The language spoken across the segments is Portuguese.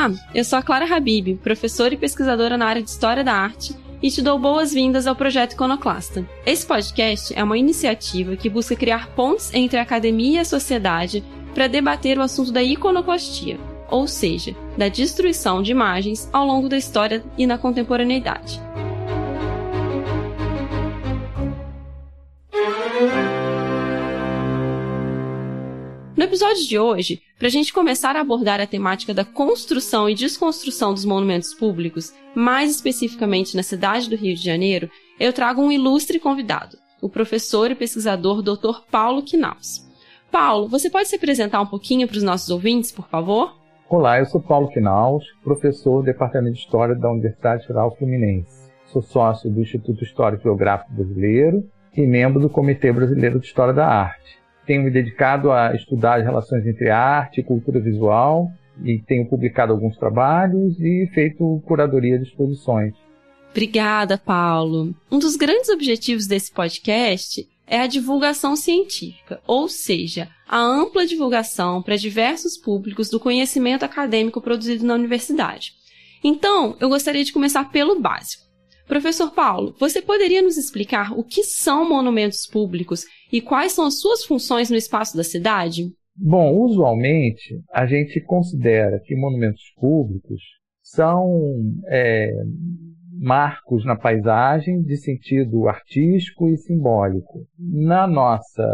Olá, eu sou a Clara Habib, professora e pesquisadora na área de História da Arte, e te dou boas-vindas ao projeto Iconoclasta. Esse podcast é uma iniciativa que busca criar pontes entre a academia e a sociedade para debater o assunto da iconoclastia, ou seja, da destruição de imagens ao longo da história e na contemporaneidade. No episódio de hoje, para a gente começar a abordar a temática da construção e desconstrução dos monumentos públicos, mais especificamente na cidade do Rio de Janeiro, eu trago um ilustre convidado, o professor e pesquisador Dr. Paulo Quinaus. Paulo, você pode se apresentar um pouquinho para os nossos ouvintes, por favor? Olá, eu sou Paulo Quinaus, professor do Departamento de História da Universidade Federal Fluminense. Sou sócio do Instituto Histórico Geográfico Brasileiro e membro do Comitê Brasileiro de História da Arte tenho me dedicado a estudar as relações entre arte e cultura visual e tenho publicado alguns trabalhos e feito curadoria de exposições. Obrigada, Paulo. Um dos grandes objetivos desse podcast é a divulgação científica, ou seja, a ampla divulgação para diversos públicos do conhecimento acadêmico produzido na universidade. Então, eu gostaria de começar pelo básico. Professor Paulo, você poderia nos explicar o que são monumentos públicos e quais são as suas funções no espaço da cidade? Bom, usualmente a gente considera que monumentos públicos são é, marcos na paisagem de sentido artístico e simbólico. Na nossa,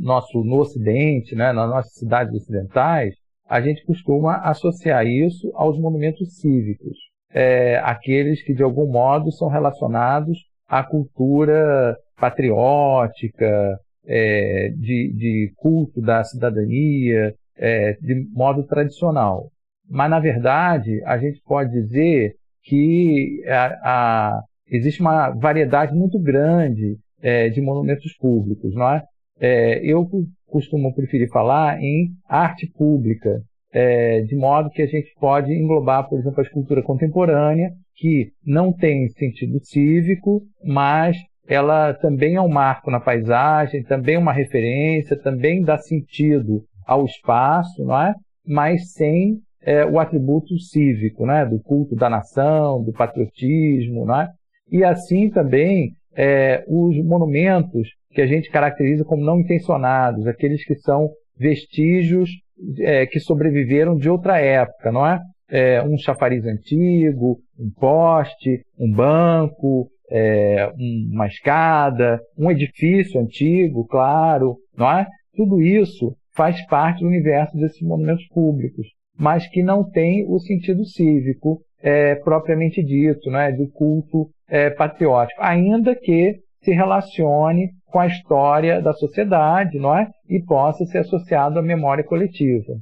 nosso, no Ocidente, né, nas nossas cidades ocidentais, a gente costuma associar isso aos monumentos cívicos é, aqueles que de algum modo são relacionados à cultura patriótica, é, de, de, culto da cidadania, é, de modo tradicional. Mas, na verdade, a gente pode dizer que a, a, existe uma variedade muito grande é, de monumentos públicos. Não é? é eu costumo preferir falar em arte pública, é, de modo que a gente pode englobar, por exemplo, a escultura contemporânea, que não tem sentido cívico, mas ela também é um marco na paisagem, também uma referência, também dá sentido ao espaço, não é? mas sem é, o atributo cívico, né? do culto da nação, do patriotismo. Não é? E assim também é, os monumentos que a gente caracteriza como não intencionados, aqueles que são vestígios é, que sobreviveram de outra época, não é? é? Um chafariz antigo, um poste, um banco, é, uma escada, um edifício antigo, claro, não é? Tudo isso faz parte do universo desses monumentos públicos, mas que não tem o sentido cívico é, propriamente dito, né, do culto é, patriótico, ainda que se relacione com a história da sociedade, não é? E possa ser associado à memória coletiva.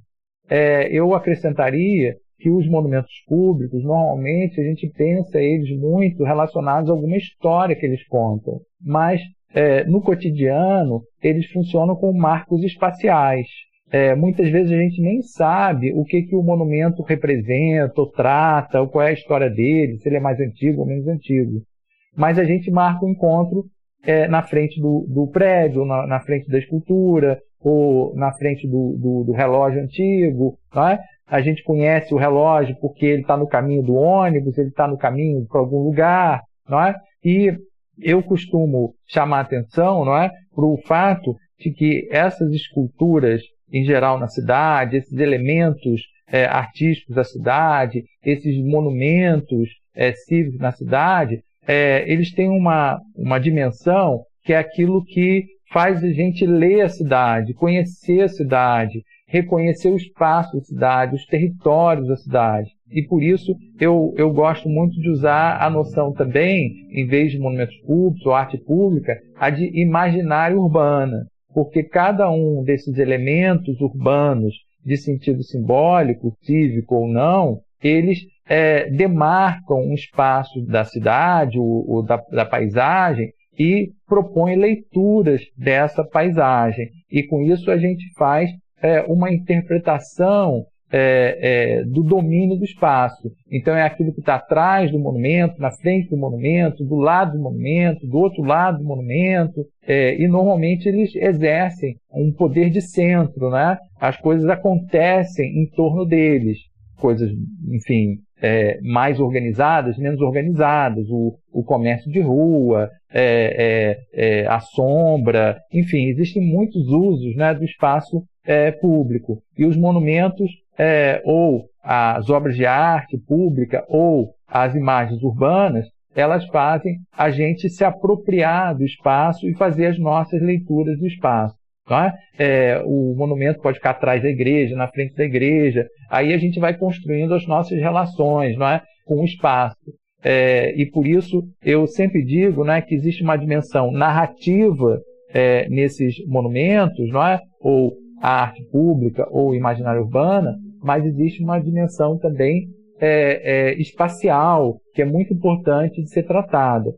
É, eu acrescentaria que os monumentos públicos, normalmente, a gente pensa eles muito relacionados a alguma história que eles contam, mas é, no cotidiano eles funcionam como marcos espaciais. É, muitas vezes a gente nem sabe o que, que o monumento representa ou trata, ou qual é a história dele, se ele é mais antigo ou menos antigo. Mas a gente marca o encontro é, na frente do, do prédio, na, na, frente da escultura, ou na frente do, do, do relógio antigo. É? A gente conhece o relógio porque ele está no caminho do ônibus, ele está no caminho para algum lugar. Não é? E eu costumo chamar atenção não é, para o fato de que essas esculturas, em geral na cidade, esses elementos é, artísticos da cidade, esses monumentos é, cívicos na cidade, é, eles têm uma, uma dimensão que é aquilo que faz a gente ler a cidade, conhecer a cidade, reconhecer o espaço da cidade, os territórios da cidade. E por isso eu, eu gosto muito de usar a noção também, em vez de monumentos públicos ou arte pública, a de imaginário urbana. Porque cada um desses elementos urbanos de sentido simbólico, cívico ou não, eles é, demarcam um espaço da cidade ou, ou da, da paisagem e propõem leituras dessa paisagem. E com isso a gente faz é, uma interpretação é, é, do domínio do espaço. Então é aquilo que está atrás do monumento, na frente do monumento, do lado do monumento, do outro lado do monumento, é, e normalmente eles exercem um poder de centro, né? As coisas acontecem em torno deles. coisas, enfim, é, mais organizadas, menos organizadas, o, o comércio de rua, é, é, é a sombra, enfim, existem muitos usos né, do espaço é, público. E os monumentos, é, ou as obras de arte pública, ou as imagens urbanas, elas fazem a gente se apropriar do espaço e fazer as nossas leituras do espaço. É? É, o monumento pode ficar atrás da igreja, na frente da igreja. Aí a gente vai construindo as nossas relações não é? com o espaço. É, e por isso eu sempre digo né, que existe uma dimensão narrativa é, nesses monumentos, não é? ou a arte pública, ou imaginária urbana, mas existe uma dimensão também é, é, espacial, que é muito importante de ser tratada.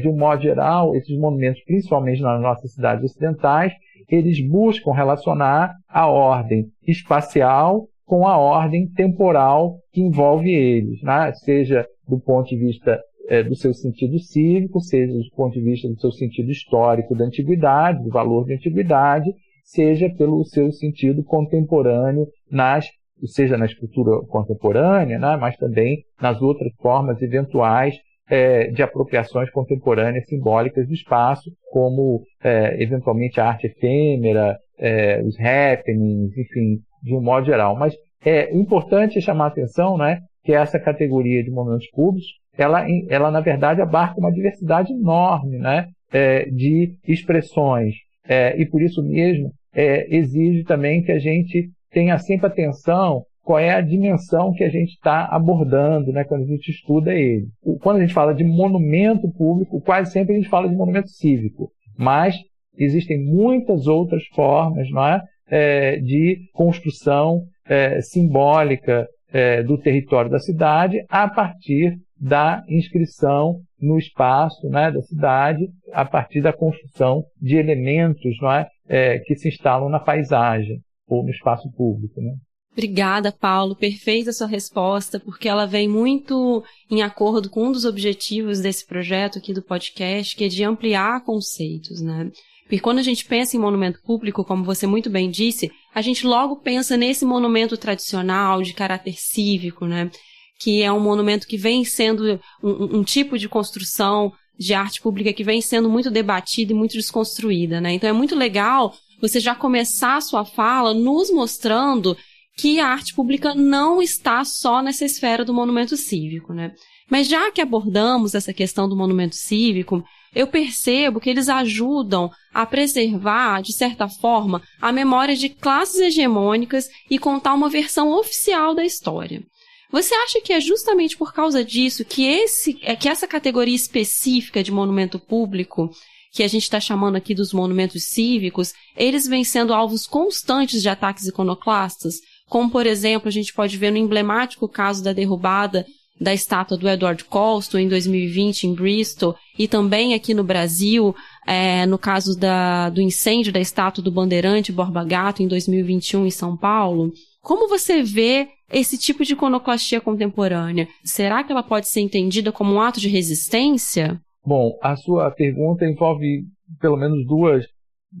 de um modo geral, esses monumentos, principalmente nas nossas cidades ocidentais, eles buscam relacionar a ordem espacial com a ordem temporal que envolve eles, né? seja do ponto de vista é, do seu sentido cívico, seja do ponto de vista do seu sentido histórico da antiguidade, do valor da antiguidade, seja pelo seu sentido contemporâneo, nas, seja na escultura contemporânea, né? mas também nas outras formas eventuais é, de apropriações contemporâneas simbólicas do espaço, como é, eventualmente a arte efêmera, é, os happenings, enfim, de um modo geral. Mas é importante chamar a atenção né, que essa categoria de monumentos públicos, ela, ela na verdade abarca uma diversidade enorme né, é, de expressões. É, e por isso mesmo é, exige também que a gente tenha sempre atenção qual é a dimensão que a gente está abordando né, quando a gente estuda ele. Quando a gente fala de monumento público, quase sempre a gente fala de monumento cívico, mas existem muitas outras formas não é, é de construção é, simbólica é, do território da cidade a partir da inscrição no espaço né, da cidade, a partir da construção de elementos não é, é que se instalam na paisagem ou no espaço público. Né? Obrigada, Paulo. Perfeita a sua resposta, porque ela vem muito em acordo com um dos objetivos desse projeto aqui do podcast, que é de ampliar conceitos, né? Porque quando a gente pensa em monumento público, como você muito bem disse, a gente logo pensa nesse monumento tradicional, de caráter cívico, né? Que é um monumento que vem sendo um, um tipo de construção de arte pública que vem sendo muito debatida e muito desconstruída, né? Então é muito legal você já começar a sua fala nos mostrando que a arte pública não está só nessa esfera do monumento cívico, né? Mas já que abordamos essa questão do monumento cívico, eu percebo que eles ajudam a preservar, de certa forma, a memória de classes hegemônicas e contar uma versão oficial da história. Você acha que é justamente por causa disso que, esse, é que essa categoria específica de monumento público, que a gente está chamando aqui dos monumentos cívicos, eles vêm sendo alvos constantes de ataques iconoclastas? Como por exemplo a gente pode ver no emblemático caso da derrubada da estátua do Edward Colston em 2020 em Bristol e também aqui no Brasil, é, no caso da, do incêndio da estátua do Bandeirante Borba Gato em 2021 em São Paulo. Como você vê esse tipo de iconoclastia contemporânea? Será que ela pode ser entendida como um ato de resistência? Bom, a sua pergunta envolve pelo menos duas,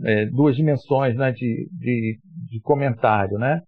é, duas dimensões né, de, de, de comentário, né?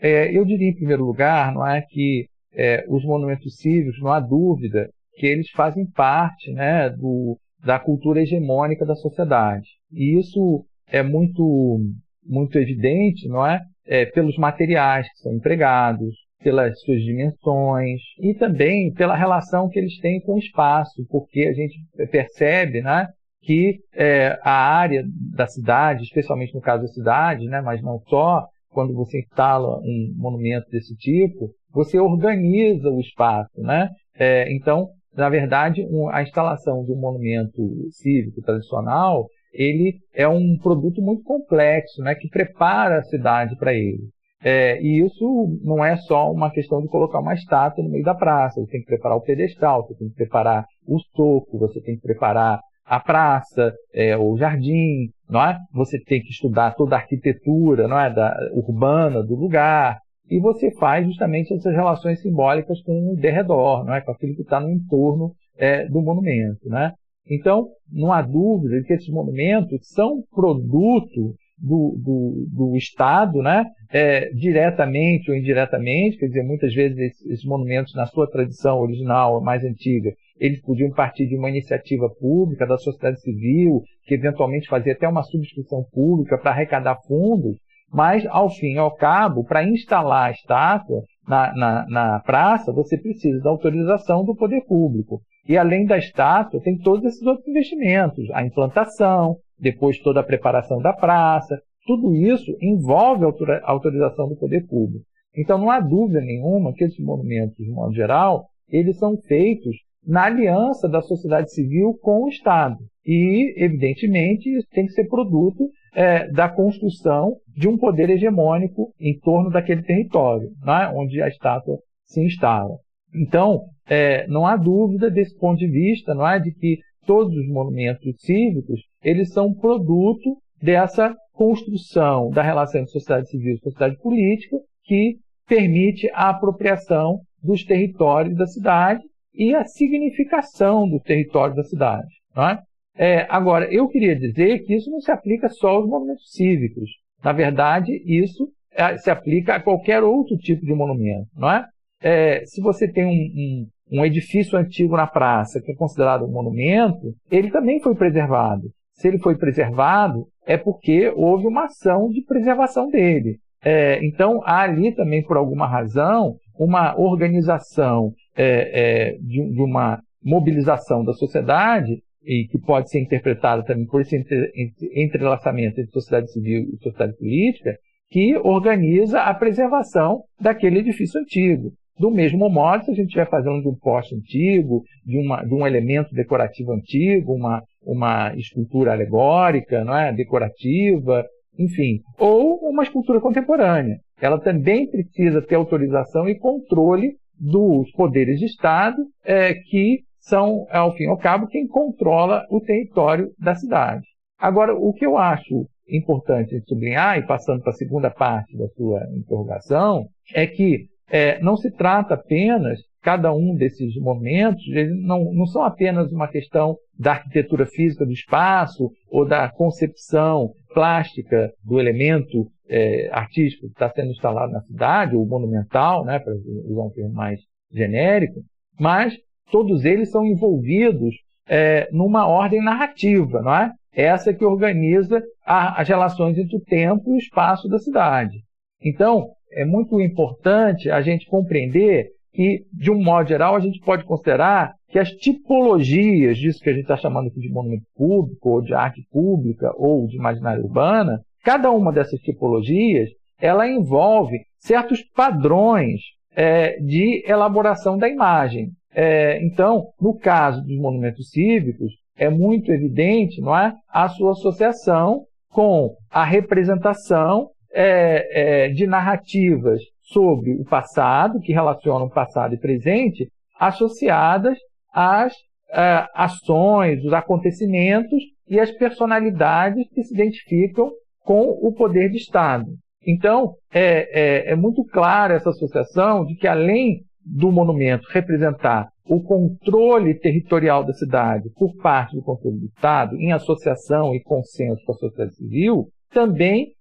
É, eu diria, em primeiro lugar, não é que é, os monumentos cívicos, não há dúvida que eles fazem parte né, do, da cultura hegemônica da sociedade. E isso é muito, muito evidente, não é? é? Pelos materiais que são empregados, pelas suas dimensões e também pela relação que eles têm com o espaço, porque a gente percebe, né? que é, a área da cidade, especialmente no caso da cidade, né, mas não só, quando você instala um monumento desse tipo, você organiza o espaço, né? É, então, na verdade, um, a instalação de um monumento cívico tradicional, ele é um produto muito complexo, né? Que prepara a cidade para ele. É, e isso não é só uma questão de colocar uma estátua no meio da praça. Você tem que preparar o pedestal, você tem que preparar o soco, você tem que preparar a praça, é, o jardim, não é? Você tem que estudar toda a arquitetura, não é, da urbana do lugar. E você faz justamente essas relações simbólicas com o derredor, não é, com aquilo que está no entorno é, do monumento, né? Então, não há dúvida de que esses monumentos são produto do, do, do Estado, né? É, diretamente ou indiretamente, quer dizer, muitas vezes esses, esses, monumentos, na sua tradição original, mais antiga, eles podiam partir de uma iniciativa pública, da sociedade civil, que eventualmente fazia até uma subscrição pública para arrecadar fundos, mas, ao fim e ao cabo, para instalar a estátua na, na, na praça, você precisa da autorização do poder público. E além da estátua, tem todos esses outros investimentos, a implantação, depois toda a preparação da praça, tudo isso envolve a autorização do poder público. Então não há dúvida nenhuma que esses monumentos, de modo geral, eles são feitos na aliança da sociedade civil com o Estado. E, evidentemente, isso tem que ser produto é, da construção de um poder hegemônico em torno daquele território, né, onde a estátua se instala. Então, é, não há dúvida desse ponto de vista, não é, de que todos os monumentos cívicos eles são produto dessa construção da relação entre sociedade civil e sociedade política que permite a apropriação dos territórios da cidade e a significação do território da cidade. É? É, agora, eu queria dizer que isso não se aplica só aos monumentos cívicos. Na verdade, isso é, se aplica a qualquer outro tipo de monumento. É? é se você tem um, um, um edifício antigo na praça, que é considerado um monumento, ele também foi preservado. Se ele foi preservado, é porque houve uma ação de preservação dele. É, então, há ali também, por alguma razão, uma organização é, é, de, de, uma mobilização da sociedade, e que pode ser interpretada também por esse entre, entrelaçamento entre sociedade civil e sociedade política, que organiza a preservação daquele edifício antigo. Do mesmo modo, se a gente estiver fazendo de um poste antigo, de, uma, de um elemento decorativo antigo, uma, uma escultura alegórica, não é? decorativa, enfim, ou uma escultura contemporânea. Ela também precisa ter autorização e controle dos poderes de Estado, é, que são, ao fim e ao cabo, quem controla o território da cidade. Agora, o que eu acho importante sublinhar, e passando para a segunda parte da sua interrogação, é que é, não se trata apenas, cada um desses momentos, não, não são apenas uma questão da arquitetura física do espaço ou da concepção plástica do elemento é, artístico que está sendo instalado na cidade, ou monumental, né, para usar um termo mais genérico, mas todos eles são envolvidos é, numa ordem narrativa, não é? Essa que organiza a, as relações entre o tempo e o espaço da cidade. Então, é muito importante a gente compreender que, de um modo geral, a gente pode considerar que as tipologias disso que a gente está chamando aqui de monumento público, ou de arte pública, ou de imaginária urbana, cada uma dessas tipologias, ela envolve certos padrões é, de elaboração da imagem. É, então, no caso dos monumentos cívicos, é muito evidente não é, a sua associação com a representação é, é, de narrativas sobre o passado, que relacionam passado e presente, associadas às é, ações, os acontecimentos e as personalidades que se identificam com o poder de Estado. Então, é, é, é muito clara essa associação de que, além do monumento representar o controle territorial da cidade por parte do controle do Estado, em associação e consenso com a sociedade civil, também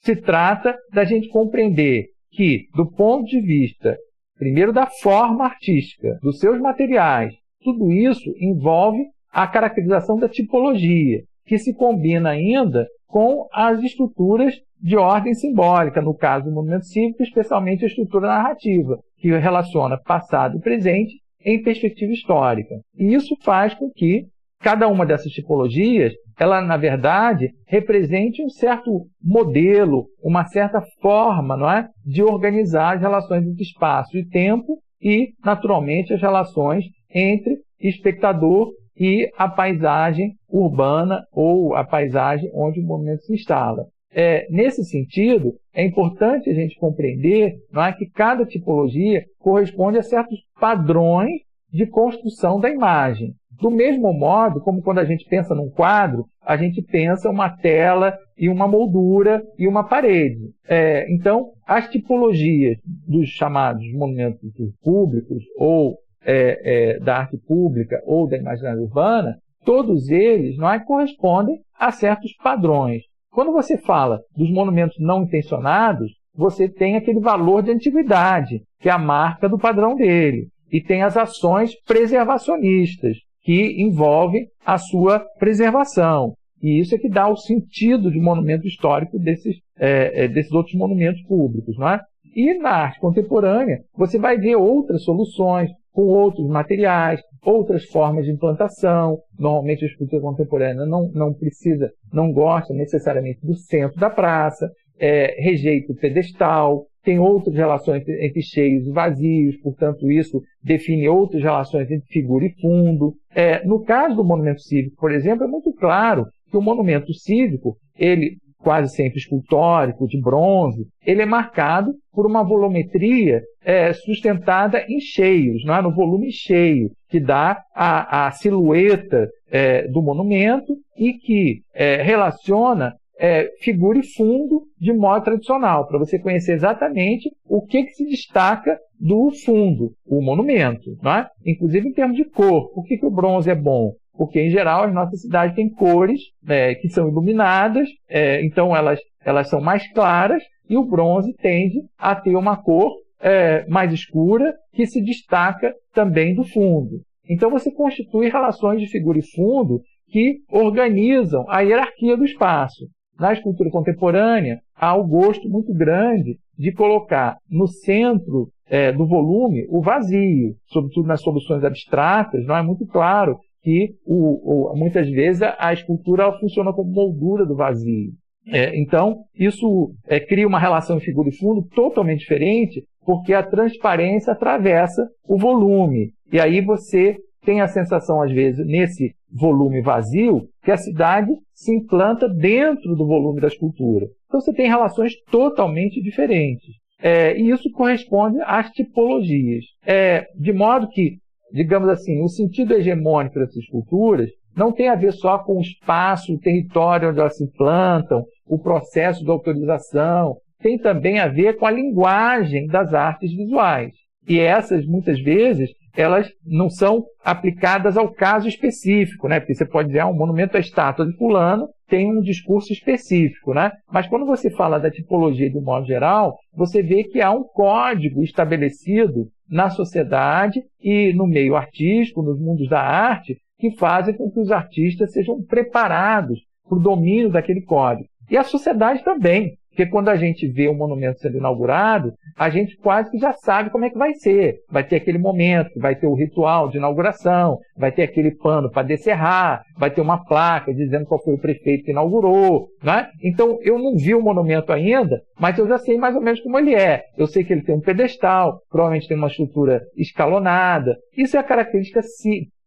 se trata da gente compreender que, do ponto de vista, primeiro, da forma artística, dos seus materiais, tudo isso envolve a caracterização da tipologia, que se combina ainda com as estruturas de ordem simbólica, no caso do movimento cívico, especialmente a estrutura narrativa, que relaciona passado e presente em perspectiva histórica. E isso faz com que cada uma dessas tipologias ela, na verdade, represente um certo modelo, uma certa forma não é, de organizar as relações entre espaço e tempo e, naturalmente, as relações entre espectador e a paisagem urbana ou a paisagem onde o movimento se instala. É, nesse sentido, é importante a gente compreender não é, que cada tipologia corresponde a certos padrões de construção da imagem. Do mesmo modo, como quando a gente pensa num quadro, a gente pensa uma tela e uma moldura e uma parede. É, então, as tipologias dos chamados monumentos públicos ou é, é, da arte pública ou da imaginária urbana, todos eles não é, correspondem a certos padrões. Quando você fala dos monumentos não intencionados, você tem aquele valor de antiguidade, que é a marca do padrão dele. E tem as ações preservacionistas, que envolvem a sua preservação. E isso é que dá o sentido de monumento histórico desses, é, é, desses outros monumentos públicos. Não é? E na arte contemporânea, você vai ver outras soluções, com outros materiais, outras formas de implantação. Normalmente a escultura contemporânea não, não precisa, não gosta necessariamente do centro da praça, é, rejeita o pedestal, tem outras relações entre cheios e vazios, portanto, isso define outras relações entre figura e fundo. É, no caso do monumento cívico, por exemplo, é muito claro que o monumento cívico, ele quase sempre escultórico, de bronze, ele é marcado por uma volumetria é, sustentada em cheios, não é? no volume cheio, que dá a, a silhueta é, do monumento e que é, relaciona é, figura e fundo de modo tradicional, para você conhecer exatamente o que, que se destaca do fundo, o monumento. Não é? Inclusive em termos de cor. Por que, que o bronze é bom? Porque em geral as nossas cidades têm cores né, que são iluminadas, é, então elas, elas são mais claras, e o bronze tende a ter uma cor é, mais escura que se destaca também do fundo. Então você constitui relações de figura e fundo que organizam a hierarquia do espaço. Na escultura contemporânea, há o gosto muito grande de colocar no centro é, do volume o vazio, sobretudo nas soluções abstratas, não é muito claro que o, o, muitas vezes a escultura funciona como moldura do vazio. É, então, isso é, cria uma relação figura e fundo totalmente diferente, porque a transparência atravessa o volume. E aí você tem a sensação, às vezes, nesse volume vazio, que a cidade se implanta dentro do volume da escultura. Então você tem relações totalmente diferentes. É, e isso corresponde às tipologias. É, de modo que digamos assim, o sentido hegemônico dessas esculturas não tem a ver só com o espaço, o território onde elas se implantam, o processo de autorização, tem também a ver com a linguagem das artes visuais. E essas, muitas vezes, elas não são aplicadas ao caso específico, né? Porque você pode dizer, ah, um monumento à estátua de fulano tem um discurso específico, né? Mas quando você fala da tipologia de um modo geral, você vê que há um código estabelecido na sociedade e no meio artístico, nos mundos da arte, que fazem com que os artistas sejam preparados para o domínio daquele código. E a sociedade também. Porque quando a gente vê um monumento sendo inaugurado, a gente quase que já sabe como é que vai ser. Vai ter aquele momento, vai ter o ritual de inauguração, vai ter aquele pano para descerrar, vai ter uma placa dizendo qual foi o prefeito que inaugurou. Né? Então, eu não vi o monumento ainda, mas eu já sei mais ou menos como ele é. Eu sei que ele tem um pedestal, provavelmente tem uma estrutura escalonada. Isso é a característica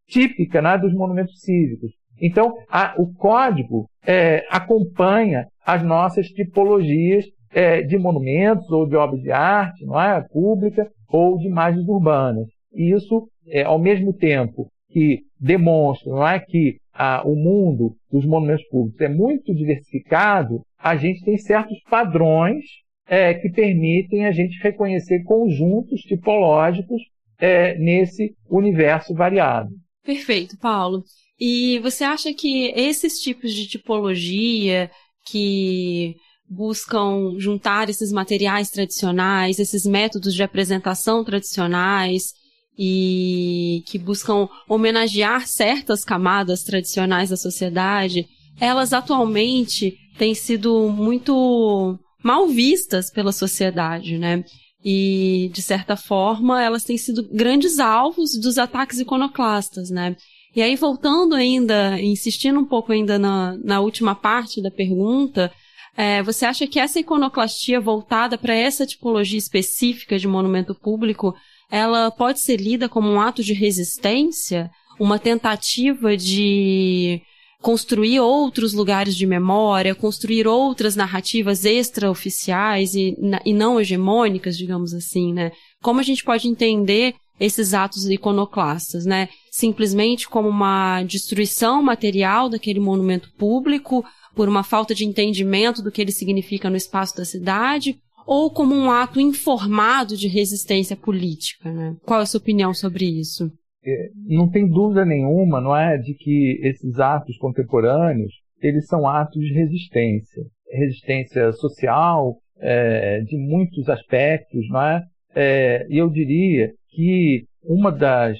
típica né, dos monumentos cívicos. Então, a, o código é, acompanha as nossas tipologias é, de monumentos ou de obras de arte, não é, pública ou de imagens urbanas. E isso, é, ao mesmo tempo que demonstra, não é, que a, o mundo dos monumentos públicos é muito diversificado, a gente tem certos padrões é, que permitem a gente reconhecer conjuntos tipológicos é, nesse universo variado. Perfeito, Paulo. E você acha que esses tipos de tipologia que buscam juntar esses materiais tradicionais, esses métodos de apresentação tradicionais e que buscam homenagear certas camadas tradicionais da sociedade, elas atualmente têm sido muito mal vistas pela sociedade, né? E, de certa forma, elas têm sido grandes alvos dos ataques iconoclastas, né? E aí, voltando ainda, insistindo um pouco ainda na, na última parte da pergunta, é, você acha que essa iconoclastia voltada para essa tipologia específica de monumento público, ela pode ser lida como um ato de resistência? Uma tentativa de construir outros lugares de memória, construir outras narrativas extraoficiais e, e não hegemônicas, digamos assim, né? Como a gente pode entender esses atos iconoclastas, né? Simplesmente como uma destruição material daquele monumento público por uma falta de entendimento do que ele significa no espaço da cidade, ou como um ato informado de resistência política, né? Qual é a sua opinião sobre isso? É, não tem dúvida nenhuma, não é, de que esses atos contemporâneos eles são atos de resistência. resistência social, é, de muitos aspectos, não é? é? E eu diria que uma das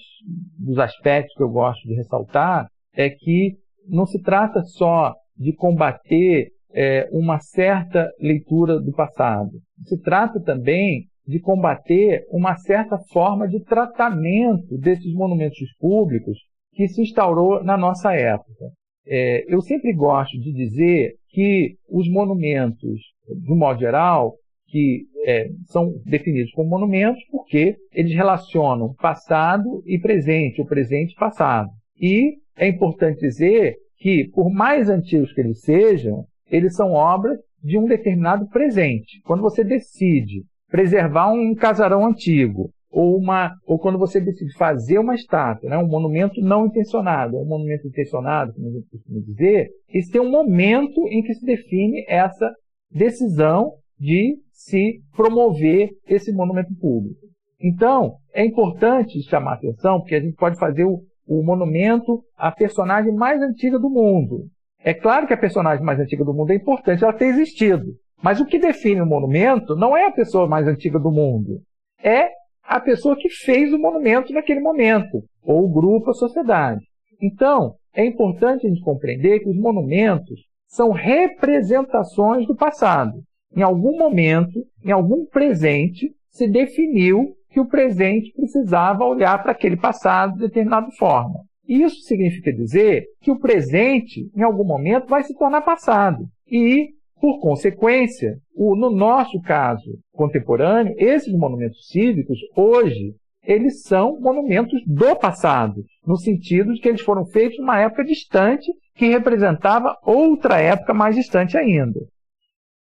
dos aspectos que eu gosto de ressaltar é que não se trata só de combater é, uma certa leitura do passado. Se trata também de combater uma certa forma de tratamento desses monumentos públicos que se instaurou na nossa época. É, eu sempre gosto de dizer que os monumentos, de um modo geral, que é, são definidos como monumentos porque eles relacionam passado e presente, o presente e passado. E é importante dizer que, por mais antigos que eles sejam, eles são obras de um determinado presente. Quando você decide preservar um casarão antigo, ou, uma, ou quando você decide fazer uma estátua, né, um monumento não intencionado, um monumento intencionado, como a gente costuma dizer, esse tem um momento em que se define essa decisão de se promover esse monumento público. Então, é importante chamar a atenção, porque a gente pode fazer o, o monumento à personagem mais antiga do mundo. É claro que a personagem mais antiga do mundo é importante ela ter existido. Mas o que define o monumento não é a pessoa mais antiga do mundo. É a pessoa que fez o monumento naquele momento, ou o grupo, a sociedade. Então, é importante a gente compreender que os monumentos são representações do passado. Em algum momento, em algum presente, se definiu que o presente precisava olhar para aquele passado de determinada forma. Isso significa dizer que o presente, em algum momento, vai se tornar passado. E, por consequência, o, no nosso caso contemporâneo, esses monumentos cívicos, hoje, eles são monumentos do passado, no sentido de que eles foram feitos numa época distante que representava outra época mais distante ainda.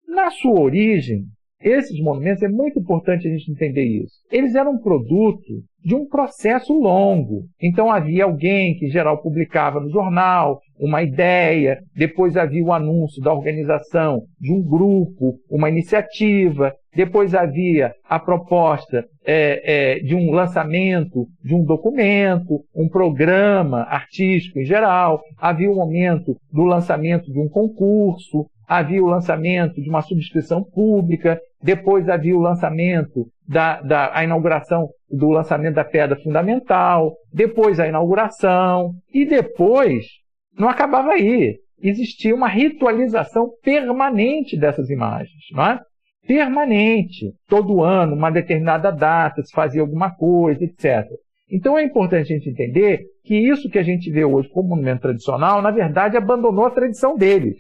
Na sua origem, esses monumentos, é muito importante a gente entender isso. Eles eram produto de um processo longo. Então havia alguém que, em geral, publicava no jornal uma ideia, depois havia o anúncio da organização de um grupo, uma iniciativa, depois havia a proposta é, é, de um lançamento de um documento, um programa artístico em geral, havia o momento do lançamento de um concurso, havia o lançamento de uma subscrição pública, depois havia o lançamento da, da a inauguração do lançamento da pedra fundamental, depois a inauguração, e depois não acabava aí. Existia uma ritualização permanente dessas imagens, não é? Permanente. Todo ano, uma determinada data, se fazia alguma coisa, etc. Então é importante a gente entender que isso que a gente vê hoje como monumento tradicional, na verdade, abandonou a tradição deles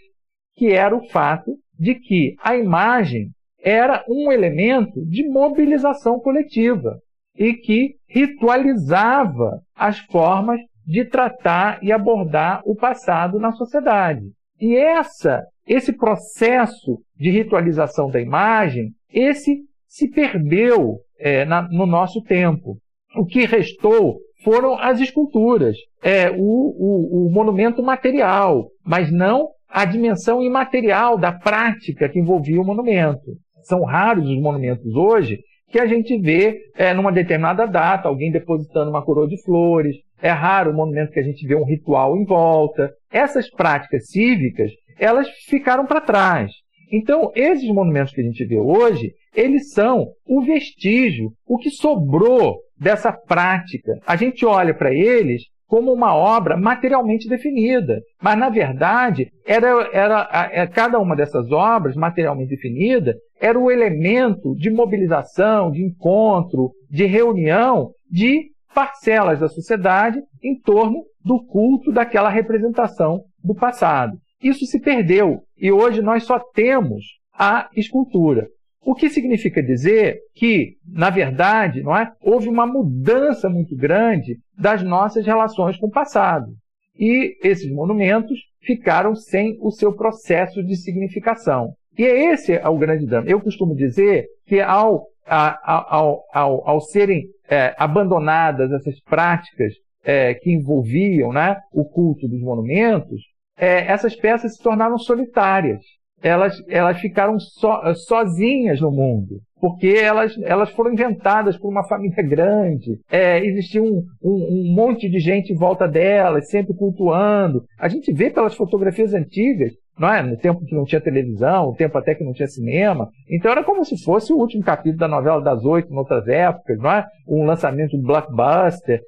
que era o fato de que a imagem era um elemento de mobilização coletiva e que ritualizava as formas de tratar e abordar o passado na sociedade. E essa, esse processo de ritualização da imagem, esse se perdeu é, na, no nosso tempo. O que restou foram as esculturas, é, o, o, o monumento material, mas não a dimensão imaterial da prática que envolvia o monumento. São raros os monumentos hoje que a gente vê é, numa determinada data alguém depositando uma coroa de flores. É raro o monumento que a gente vê um ritual em volta. Essas práticas cívicas, elas ficaram para trás. Então, esses monumentos que a gente vê hoje, eles são o vestígio, o que sobrou dessa prática. A gente olha para eles como uma obra materialmente definida. Mas, na verdade, era, era, era, cada uma dessas obras materialmente definida era o elemento de mobilização, de encontro, de reunião de parcelas da sociedade em torno do culto daquela representação do passado. Isso se perdeu e hoje nós só temos a escultura. O que significa dizer que, na verdade, não é, houve uma mudança muito grande das nossas relações com o passado. E esses monumentos ficaram sem o seu processo de significação. E é esse o grande dano. Eu costumo dizer que ao, ao, ao, ao serem é, abandonadas essas práticas é, que envolviam né, o culto dos monumentos, é, essas peças se tornaram solitárias elas, elas ficaram so, sozinhas no mundo, porque elas, elas foram inventadas por uma família grande, é, existia um, um, um, monte de gente em volta delas, sempre cultuando. A gente vê pelas fotografias antigas não é? No tempo que não tinha televisão, no tempo até que não tinha cinema. Então era como se fosse o último capítulo da novela das oito, em outras épocas, não é? Um lançamento de blockbuster.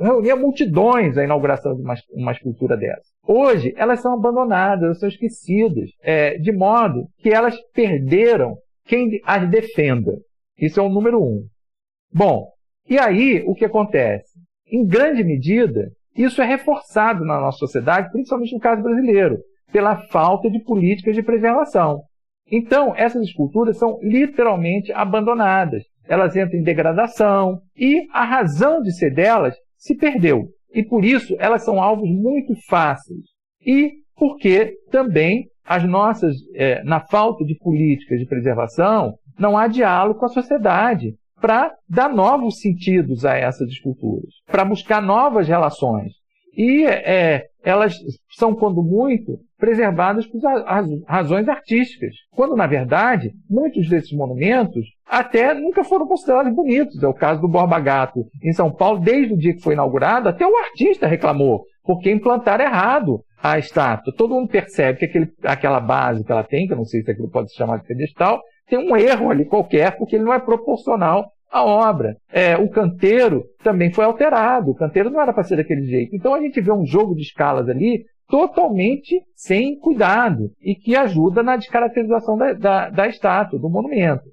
Reunia multidões a inauguração de uma, uma escultura dessa. Hoje, elas são abandonadas, elas são esquecidas, é, de modo que elas perderam quem as defenda. Isso é o número um. Bom, e aí o que acontece? Em grande medida, isso é reforçado na nossa sociedade, principalmente no caso brasileiro, pela falta de políticas de preservação. Então, essas esculturas são literalmente abandonadas. Elas entram em degradação e a razão de ser delas se perdeu. E por isso elas são alvos muito fáceis. E porque também as nossas, é, na falta de políticas de preservação, não há diálogo com a sociedade para dar novos sentidos a essas esculturas, para buscar novas relações. E é, elas são, quando muito, preservadas por razões artísticas, quando, na verdade, muitos desses monumentos até nunca foram considerados bonitos. É o caso do Borba Gato, em São Paulo, desde o dia que foi inaugurado, até o artista reclamou, porque implantaram errado a estátua. Todo mundo percebe que aquele, aquela base que ela tem, que eu não sei se aquilo pode se chamar de pedestal, tem um erro ali qualquer, porque ele não é proporcional à obra. É, o canteiro também foi alterado, o canteiro não era para ser daquele jeito. Então a gente vê um jogo de escalas ali totalmente sem cuidado e que ajuda na descaracterização da, da, da estátua, do monumento.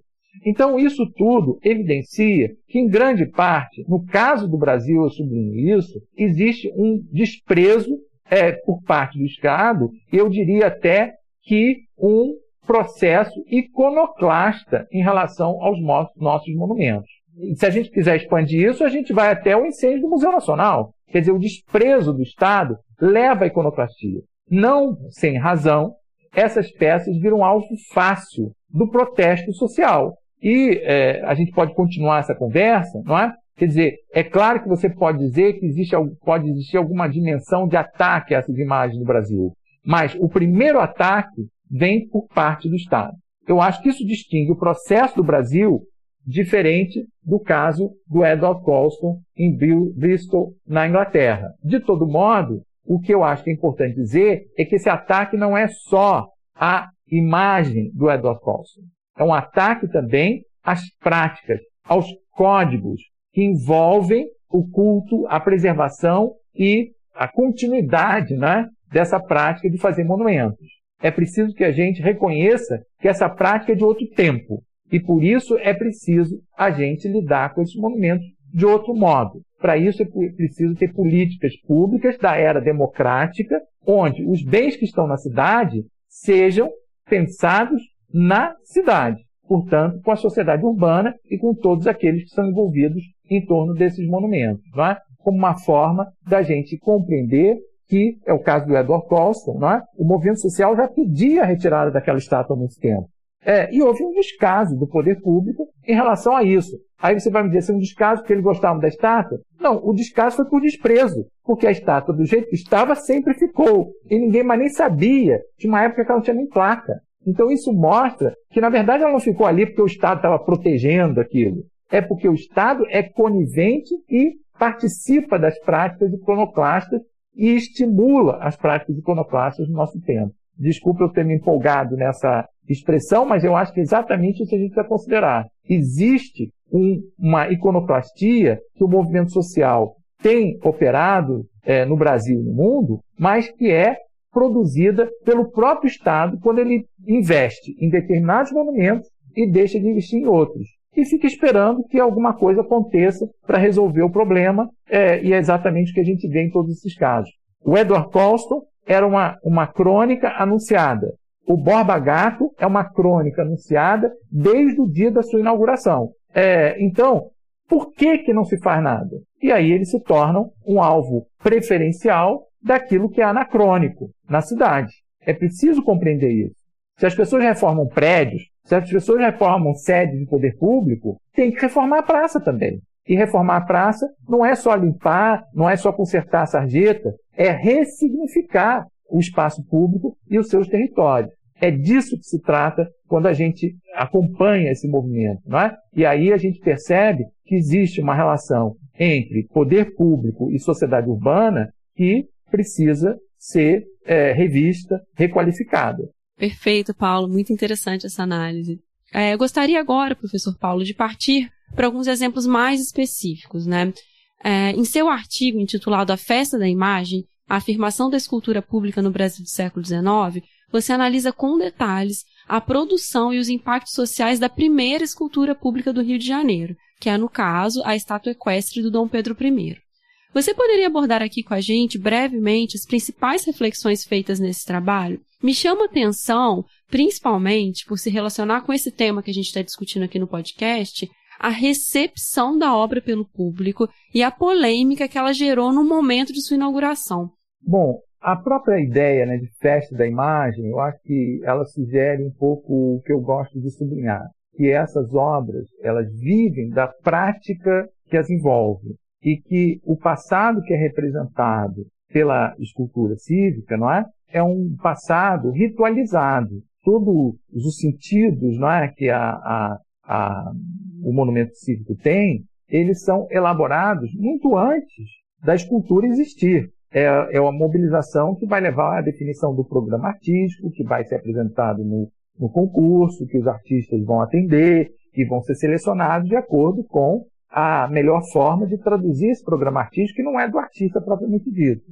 Então, isso tudo evidencia que, em grande parte, no caso do Brasil, eu sublinho isso, existe um desprezo é, por parte do Estado, eu diria até que um processo iconoclasta em relação aos nossos monumentos. Se a gente quiser expandir isso, a gente vai até o incêndio do Museu Nacional. Quer dizer, o desprezo do Estado leva à iconoclastia. Não sem razão, essas peças viram alvo fácil do protesto social. E é, a gente pode continuar essa conversa, não é? Quer dizer, é claro que você pode dizer que existe, pode existir alguma dimensão de ataque a essas imagens no Brasil. Mas o primeiro ataque vem por parte do Estado. Eu acho que isso distingue o processo do Brasil diferente do caso do Edward Colston em Bristol, na Inglaterra. De todo modo, o que eu acho que é importante dizer é que esse ataque não é só a imagem do Edward Colston. É um ataque também às práticas, aos códigos que envolvem o culto, a preservação e a continuidade né, dessa prática de fazer monumentos é preciso que a gente reconheça que essa prática é de outro tempo. E por isso é preciso a gente lidar com esses monumentos de outro modo. Para isso é preciso ter políticas públicas da era democrática, onde os bens que estão na cidade sejam pensados na cidade, portanto, com a sociedade urbana e com todos aqueles que são envolvidos em torno desses monumentos, é? como uma forma da gente compreender que é o caso do Edward Colston, não é? o movimento social já pedia a retirada daquela estátua há muito tempo. É, e houve um descaso do poder público em relação a isso. Aí você vai me dizer, é um descaso porque eles gostavam da estátua? Não, o descaso foi por desprezo, porque a estátua, do jeito que estava, sempre ficou. E ninguém mais nem sabia. Tinha uma época que ela não tinha nem placa. Então isso mostra que, na verdade, ela não ficou ali porque o Estado estava protegendo aquilo. É porque o Estado é conivente e participa das práticas iconoclastas e estimula as práticas iconoclastas no nosso tempo. Desculpa eu ter me empolgado nessa expressão, mas eu acho que é exatamente isso a gente vai considerar. Existe um, uma iconoclastia que o movimento social tem operado é, no Brasil e no mundo, mas que é produzida pelo próprio Estado quando ele investe em determinados monumentos e deixa de investir em outros e fica esperando que alguma coisa aconteça para resolver o problema, é, e é exatamente o que a gente vê em todos esses casos. O Edward Colston era uma, uma crônica anunciada. O Borba Gato é uma crônica anunciada desde o dia da sua inauguração. É, então, por que, que não se faz nada? E aí eles se tornam um alvo preferencial daquilo que é anacrônico na cidade. É preciso compreender isso. Se as pessoas reformam prédios, se as pessoas reformam sede de poder público, tem que reformar a praça também. E reformar a praça não é só limpar, não é só consertar a sarjeta, é ressignificar o espaço público e os seus territórios. É disso que se trata quando a gente acompanha esse movimento, não é? E aí a gente percebe que existe uma relação entre poder público e sociedade urbana que precisa ser é, revista, requalificada. Perfeito, Paulo. Muito interessante essa análise. É, eu gostaria agora, professor Paulo, de partir para alguns exemplos mais específicos. Né? É, em seu artigo intitulado A Festa da Imagem, a afirmação da escultura pública no Brasil do século XIX, você analisa com detalhes a produção e os impactos sociais da primeira escultura pública do Rio de Janeiro, que é, no caso, a estátua equestre do Dom Pedro I. Você poderia abordar aqui com a gente, brevemente, as principais reflexões feitas nesse trabalho? Me chama atenção, principalmente por se relacionar com esse tema que a gente está discutindo aqui no podcast, a recepção da obra pelo público e a polêmica que ela gerou no momento de sua inauguração. Bom, a própria ideia né, de festa da imagem, eu acho que ela sugere um pouco o que eu gosto de sublinhar, que essas obras elas vivem da prática que as envolve e que o passado que é representado pela escultura cívica, não é, é um passado ritualizado. Todos os sentidos, não é, que a, a, a, o monumento cívico tem, eles são elaborados muito antes da escultura existir. É, é uma mobilização que vai levar à definição do programa artístico, que vai ser apresentado no, no concurso, que os artistas vão atender, que vão ser selecionados de acordo com a melhor forma de traduzir esse programa artístico, que não é do artista propriamente dito.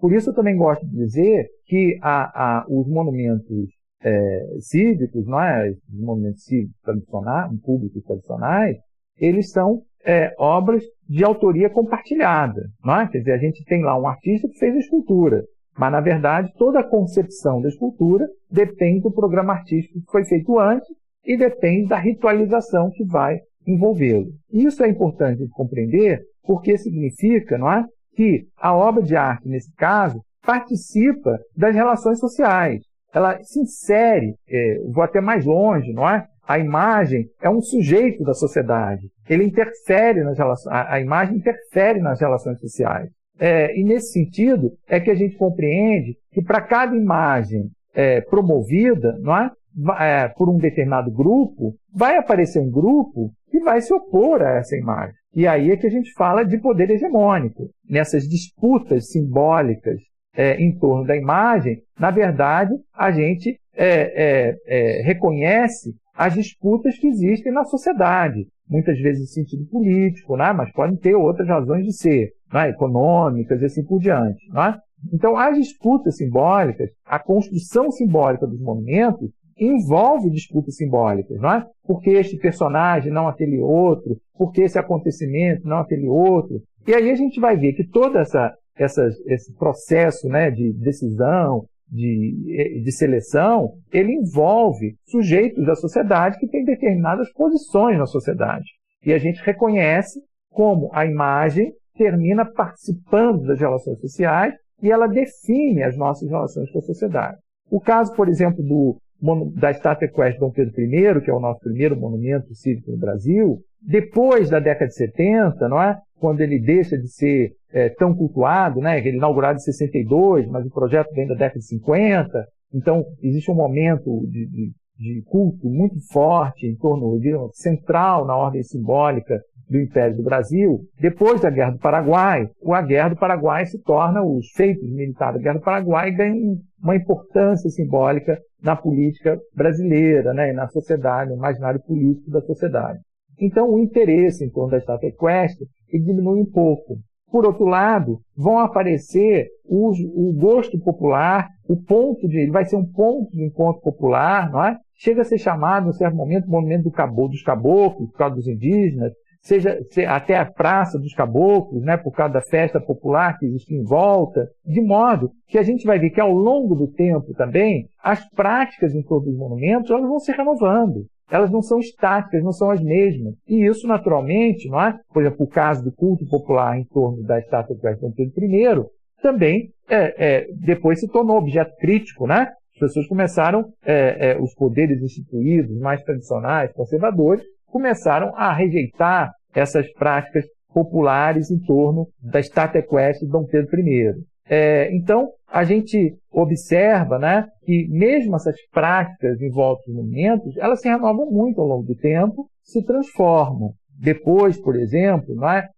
Por isso eu também gosto de dizer que a, a, os monumentos é, cívicos, não é? os monumentos cívicos tradicionais, públicos tradicionais, eles são é, obras de autoria compartilhada. Não é? Quer dizer, a gente tem lá um artista que fez a escultura, mas, na verdade, toda a concepção da escultura depende do programa artístico que foi feito antes e depende da ritualização que vai envolvê-lo. Isso é importante de compreender porque significa não é, que a obra de arte, nesse caso, participa das relações sociais. Ela se insere, é, vou até mais longe, não é? A imagem é um sujeito da sociedade. Ele interfere nas relações, a, imagem interfere nas relações sociais. É, e nesse sentido é que a gente compreende que para cada imagem é, promovida, não é? é, por um determinado grupo, vai aparecer um grupo que vai se opor a essa imagem. E aí é que a gente fala de poder hegemônico. Nessas disputas simbólicas é, em torno da imagem, na verdade, a gente é, é, é reconhece as disputas que existem na sociedade, muitas vezes em sentido político, né? mas podem ter outras razões de ser, né? econômicas e assim por diante. Né? Então, as disputas simbólicas, a construção simbólica dos monumentos, envolve disputas simbólicas, não é? Porque este personagem, não aquele outro, porque esse acontecimento, não aquele outro. E aí a gente vai ver que todo essa, essa, esse processo né, de decisão, de, de seleção, ele envolve sujeitos da sociedade que têm determinadas posições na sociedade. E a gente reconhece como a imagem termina participando das relações sociais e ela define as nossas relações com a sociedade. O caso, por exemplo, do, da estátua equestre Dom Pedro I, que é o nosso primeiro monumento cívico no Brasil, depois da década de 70, não é? quando ele deixa de ser é, tão cultuado, né? ele inaugurado em 62, mas o projeto vem da década de 50, então existe um momento de, de, de culto muito forte em torno, central na ordem simbólica do Império do Brasil, depois da Guerra do Paraguai, a Guerra do Paraguai se torna, os feitos militares da Guerra do Paraguai ganham uma importância simbólica na política brasileira, né, na sociedade, no imaginário político da sociedade. Então, o interesse em torno da estátua equestre diminui um pouco. Por outro lado, vão aparecer os, o gosto popular, o ponto de, ele vai ser um ponto de encontro popular, não é? Chega a ser chamado, em certo momento, o movimento do cabo, dos caboclos, por causa dos indígenas, seja até a Praça dos Caboclos, né, por causa da festa popular que existe em volta, de modo que a gente vai ver que ao longo do tempo também, as práticas em torno dos monumentos elas vão se renovando. Elas não são estáticas, não são as mesmas. E isso, naturalmente, não é? por exemplo, o caso do culto popular em torno da estátua de Pedro I, também é, é, depois se tornou objeto crítico, né? As pessoas começaram, é, é os poderes instituídos, mais tradicionais, conservadores, começaram a rejeitar essas práticas populares em torno da estátua equestre de Dom Pedro I. É, então, a gente observa né, que mesmo essas práticas em volta dos monumentos, elas se renovam muito ao longo do tempo, se transformam. Depois, por exemplo, não é?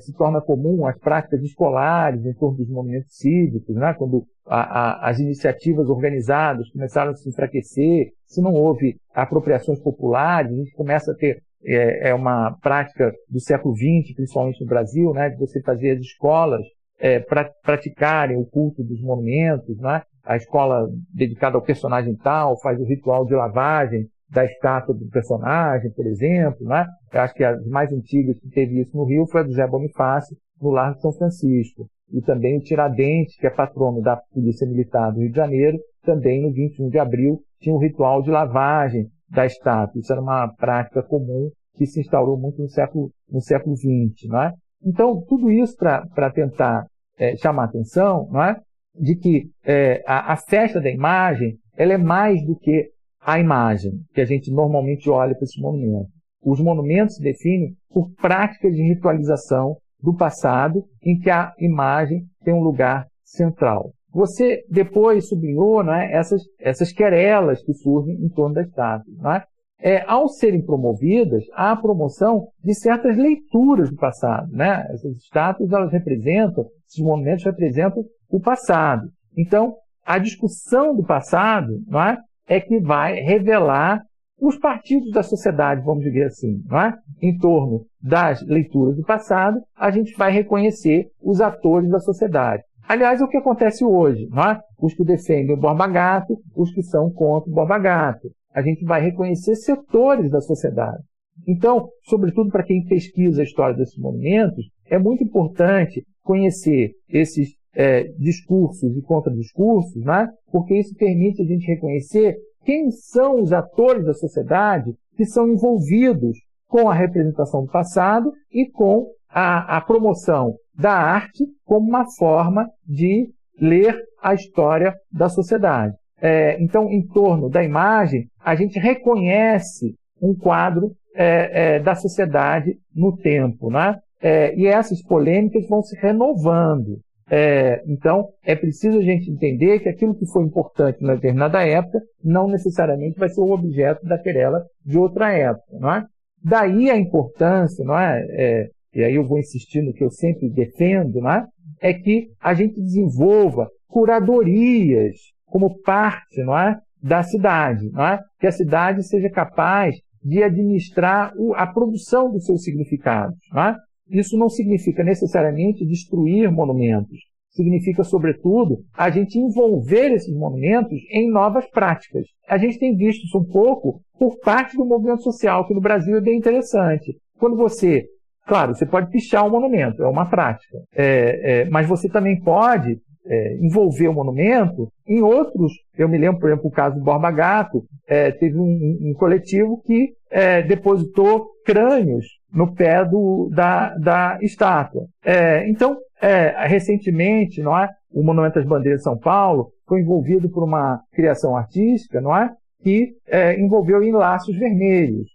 Se torna comum as práticas escolares em torno dos movimentos cívicos, não é? quando a, a, as iniciativas organizadas começaram a se enfraquecer, se não houve apropriações populares, a gente começa a ter é, é uma prática do século XX, principalmente no Brasil, né, de você fazer as escolas é, pra, praticarem o culto dos monumentos, né? a escola dedicada ao personagem tal faz o ritual de lavagem da estátua do personagem, por exemplo. Né? Eu acho que as mais antigas que teve isso no Rio foi a do Zé Bonifácio, no Largo de São Francisco. E também o Tiradentes, que é patrono da Polícia Militar do Rio de Janeiro, também no 21 de abril tinha um ritual de lavagem da estátua. Isso era uma prática comum que se instaurou muito no século, no século XX. Não é? Então, tudo isso para tentar é, chamar a atenção não é? de que é, a, a, festa da imagem ela é mais do que a imagem que a gente normalmente olha para esses monumentos. Os monumentos se definem por práticas de ritualização do passado em que a imagem tem um lugar central. Você depois sublinhou é, essas, essas querelas que surgem em torno da estátua. Não é? É, ao serem promovidas, há a promoção de certas leituras do passado. Né? Essas estátuas elas representam, esses monumentos representam o passado. Então, a discussão do passado não é, é que vai revelar os partidos da sociedade, vamos dizer assim, não é? em torno das leituras do passado, a gente vai reconhecer os atores da sociedade. Aliás, é o que acontece hoje, não é? Os que defendem o Borba Gato, os que são contra o Borba Gato a gente vai reconhecer setores da sociedade. Então, sobretudo para quem pesquisa a história desses monumentos, é muito importante conhecer esses é, discursos e contradiscursos, né? porque isso permite a gente reconhecer quem são os atores da sociedade que são envolvidos com a representação do passado e com a, a promoção da arte como uma forma de ler a história da sociedade. É, então, em torno da imagem, a gente reconhece um quadro é, é, da sociedade no tempo, né? É, e essas polêmicas vão se renovando. É, então, é preciso a gente entender que aquilo que foi importante na determinada época não necessariamente vai ser o objeto da querela de outra época, não é? Daí a importância, não é? é e aí eu vou insistir no que eu sempre defendo, não é? É que a gente desenvolva curadorias como parte não é, da cidade, não é? que a cidade seja capaz de administrar a produção dos seus significados. Não é? Isso não significa necessariamente destruir monumentos, significa, sobretudo, a gente envolver esses monumentos em novas práticas. A gente tem visto isso um pouco por parte do movimento social, que no Brasil é bem interessante. Quando você, claro, você pode pichar um monumento, é uma prática, é, é, mas você também pode é, envolver o monumento em outros. Eu me lembro, por exemplo, o caso do Borba Gato, é, teve um, um, coletivo que é, depositou crânios no pé do, da, da estátua. É, então, é, recentemente, não é, o Monumento das Bandeiras de São Paulo foi envolvido por uma criação artística, não é, que é, envolveu em laços vermelhos.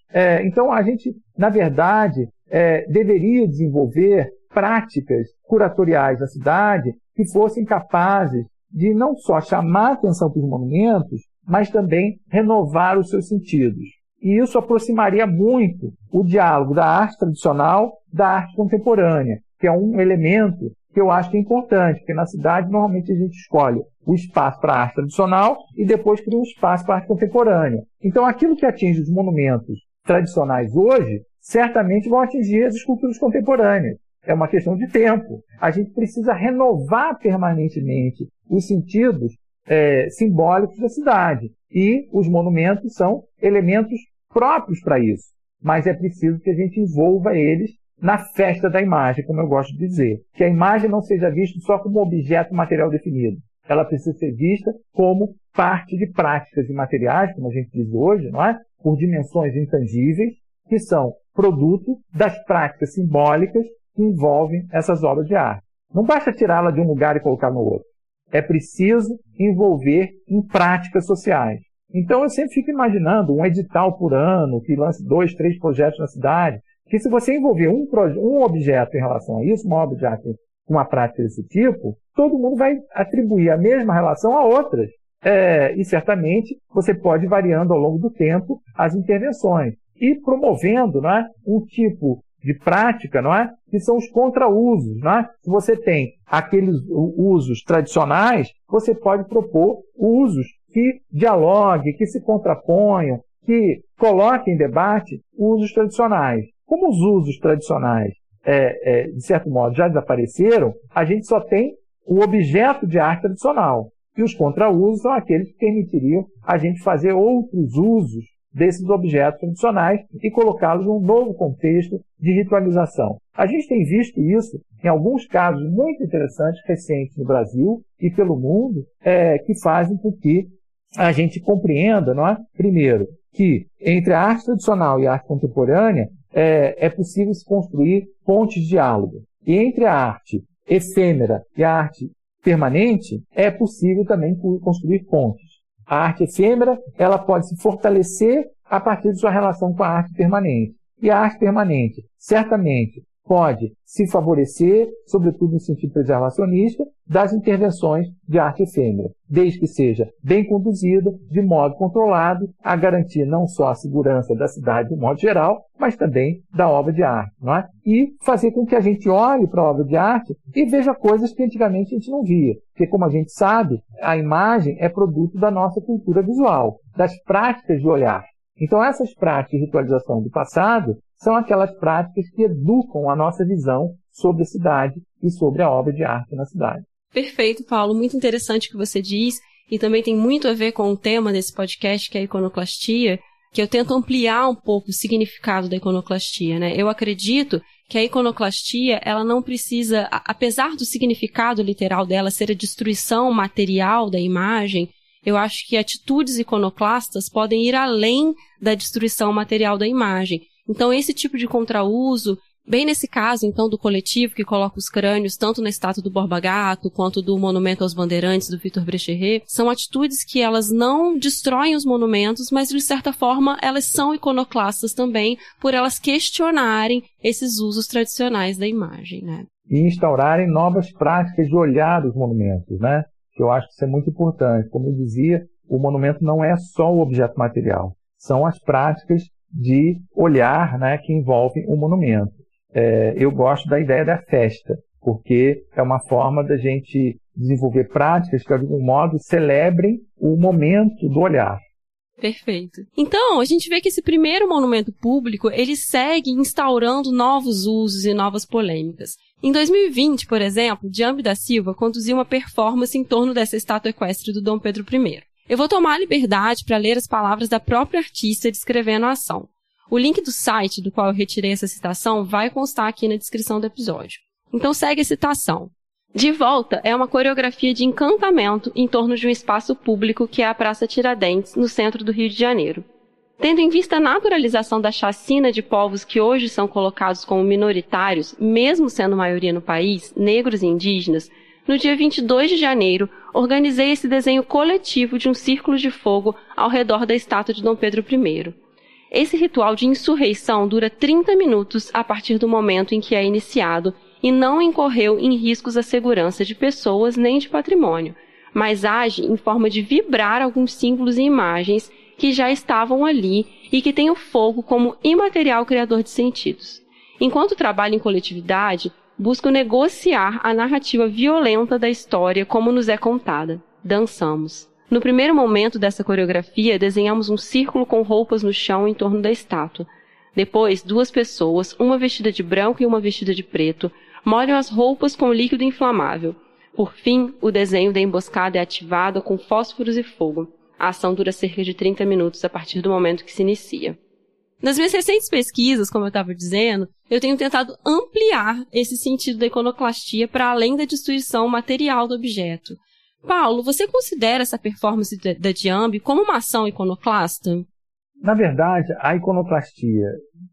então, a gente, na verdade, deveria desenvolver práticas curatoriais da cidade que fossem capazes de não só chamar a atenção para os monumentos, mas também renovar os seus sentidos. E isso aproximaria muito o diálogo da arte tradicional da arte contemporânea, que é um elemento que eu acho que é importante, porque na cidade normalmente a gente escolhe o espaço para a arte tradicional e depois cria um espaço para a arte contemporânea. Então aquilo que atinge os monumentos tradicionais hoje, certamente vão atingir as esculturas contemporâneas é uma questão de tempo. A gente precisa renovar permanentemente os sentidos é, simbólicos da cidade. E os monumentos são elementos próprios para isso. Mas é preciso que a gente envolva eles na festa da imagem, como eu gosto de dizer. Que a imagem não seja vista só como objeto material definido. Ela precisa ser vista como parte de práticas e materiais, como a gente diz hoje, não é? por dimensões intangíveis, que são produto das práticas simbólicas que envolvem essas obras de arte. Não basta tirá-la de um lugar e colocar no outro. É preciso envolver em práticas sociais. Então eu sempre fico imaginando um edital por ano que lance dois, três projetos na cidade, que se você envolver um, um objeto em relação a isso, uma obra de arte com uma prática desse tipo, todo mundo vai atribuir a mesma relação a outras. É, e certamente você pode variando ao longo do tempo as intervenções e promovendo né, um tipo de prática, não é? Que são os contrausos, não é? Se você tem aqueles usos tradicionais, você pode propor usos que dialoguem, que se contraponham, que coloquem em debate usos tradicionais. Como os usos tradicionais, é, é, de certo modo, já desapareceram, a gente só tem o objeto de arte tradicional. E os contrausos são aqueles que permitiriam a gente fazer outros usos desses objetos tradicionais e colocá-los num novo contexto de ritualização. A gente tem visto isso em alguns casos muito interessantes, recentes no Brasil e pelo mundo, é, que fazem com que a gente compreenda, não é? Primeiro, que entre a arte tradicional e a arte contemporânea é, é possível se construir pontes de diálogo. E entre a arte efêmera e a arte permanente, é possível também construir pontes. A arte efêmera, ela pode se fortalecer a partir de sua relação com a arte permanente. E a arte permanente, certamente, pode se favorecer, sobretudo no sentido preservacionista, das intervenções de arte efêmera, desde que seja bem conduzida, de modo controlado, a garantir não só a segurança da cidade de modo geral, mas também da obra de arte, não é? E fazer com que a gente olhe para a obra de arte e veja coisas que antigamente a gente não via, porque como a gente sabe, a imagem é produto da nossa cultura visual, das práticas de olhar. Então essas práticas de ritualização do passado são aquelas práticas que educam a nossa visão sobre a cidade e sobre a obra de arte na cidade. Perfeito, Paulo. Muito interessante o que você diz. E também tem muito a ver com o tema desse podcast, que é a iconoclastia, que eu tento ampliar um pouco o significado da iconoclastia. Né? Eu acredito que a iconoclastia, ela não precisa, apesar do significado literal dela ser a destruição material da imagem, eu acho que atitudes iconoclastas podem ir além da destruição material da imagem. Então, esse tipo de contrauso, bem nesse caso, então, do coletivo que coloca os crânios tanto na estátua do Borba Gato quanto do Monumento aos Bandeirantes do Vitor Brecheret, são atitudes que elas não destroem os monumentos, mas de certa forma elas são iconoclastas também por elas questionarem esses usos tradicionais da imagem, né? E instaurarem novas práticas de olhar os monumentos, né? Que eu acho que isso é muito importante. Como eu dizia, o monumento não é só o objeto material, são as práticas de olhar né, que envolve o um monumento. É, eu gosto da ideia da festa, porque é uma forma da gente desenvolver práticas que, de algum modo, celebrem o momento do olhar. Perfeito. Então, a gente vê que esse primeiro monumento público, ele segue instaurando novos usos e novas polêmicas. Em 2020, por exemplo, Jambi da Silva conduziu uma performance em torno dessa estátua equestre do Dom Pedro I. Eu vou tomar a liberdade para ler as palavras da própria artista descrevendo a ação. O link do site do qual eu retirei essa citação vai constar aqui na descrição do episódio. Então segue a citação. De volta é uma coreografia de encantamento em torno de um espaço público que é a Praça Tiradentes, no centro do Rio de Janeiro. Tendo em vista a naturalização da chacina de povos que hoje são colocados como minoritários, mesmo sendo maioria no país, negros e indígenas, no dia 22 de janeiro, organizei esse desenho coletivo de um círculo de fogo ao redor da estátua de Dom Pedro I. Esse ritual de insurreição dura 30 minutos a partir do momento em que é iniciado e não incorreu em riscos à segurança de pessoas nem de patrimônio, mas age em forma de vibrar alguns símbolos e imagens que já estavam ali e que têm o fogo como imaterial criador de sentidos. Enquanto trabalho em coletividade, busco negociar a narrativa violenta da história como nos é contada. Dançamos. No primeiro momento dessa coreografia, desenhamos um círculo com roupas no chão em torno da estátua. Depois, duas pessoas, uma vestida de branco e uma vestida de preto, molham as roupas com líquido inflamável. Por fim, o desenho da emboscada é ativado com fósforos e fogo. A ação dura cerca de 30 minutos a partir do momento que se inicia. Nas minhas recentes pesquisas, como eu estava dizendo, eu tenho tentado ampliar esse sentido da iconoclastia para além da destruição material do objeto. Paulo, você considera essa performance da Diambi como uma ação iconoclasta? Na verdade, a iconoclastia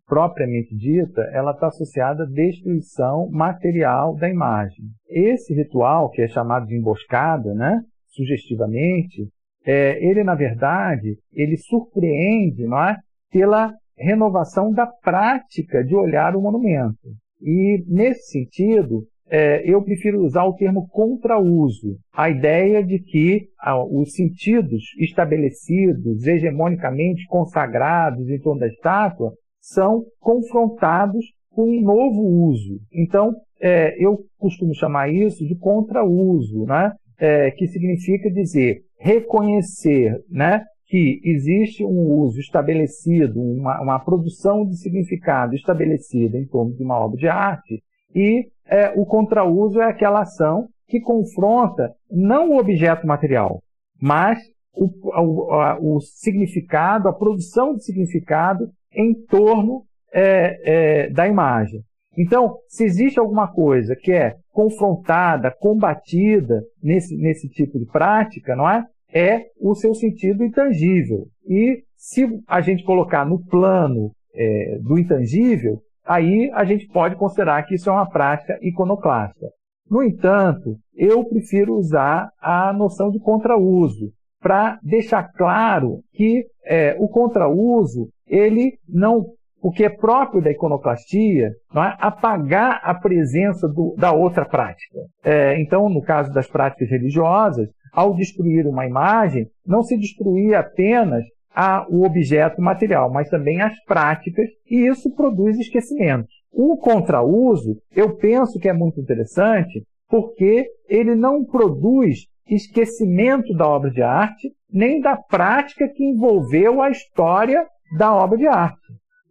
propriamente dita, ela está associada à destruição material da imagem. Esse ritual, que é chamado de emboscada, né, sugestivamente, é, ele na verdade ele surpreende, não é, pela renovação da prática de olhar o monumento. E, nesse sentido, é, eu prefiro usar o termo contrauso, a ideia de que ah, os sentidos estabelecidos, hegemonicamente consagrados em torno da estátua, são confrontados com um novo uso. Então, é, eu costumo chamar isso de contra-uso, né? É, que significa dizer reconhecer né, que existe um uso estabelecido, uma, uma produção de significado estabelecida em torno de uma obra de arte, e é, o contrauso é aquela ação que confronta não o objeto material, mas o, o, o significado, a produção de significado em torno é, é, da imagem. Então, se existe alguma coisa que é confrontada, combatida nesse, nesse tipo de prática, não é? É o seu sentido intangível. E se a gente colocar no plano é, do intangível, aí a gente pode considerar que isso é uma prática iconoclasta. No entanto, eu prefiro usar a noção de contrauso para deixar claro que é, o contrauso ele não o que é próprio da iconoclastia é? apagar a presença do, da outra prática. É, então, no caso das práticas religiosas, ao destruir uma imagem, não se destruía apenas a, o objeto material, mas também as práticas, e isso produz esquecimento. O contrauso, eu penso que é muito interessante, porque ele não produz esquecimento da obra de arte, nem da prática que envolveu a história da obra de arte.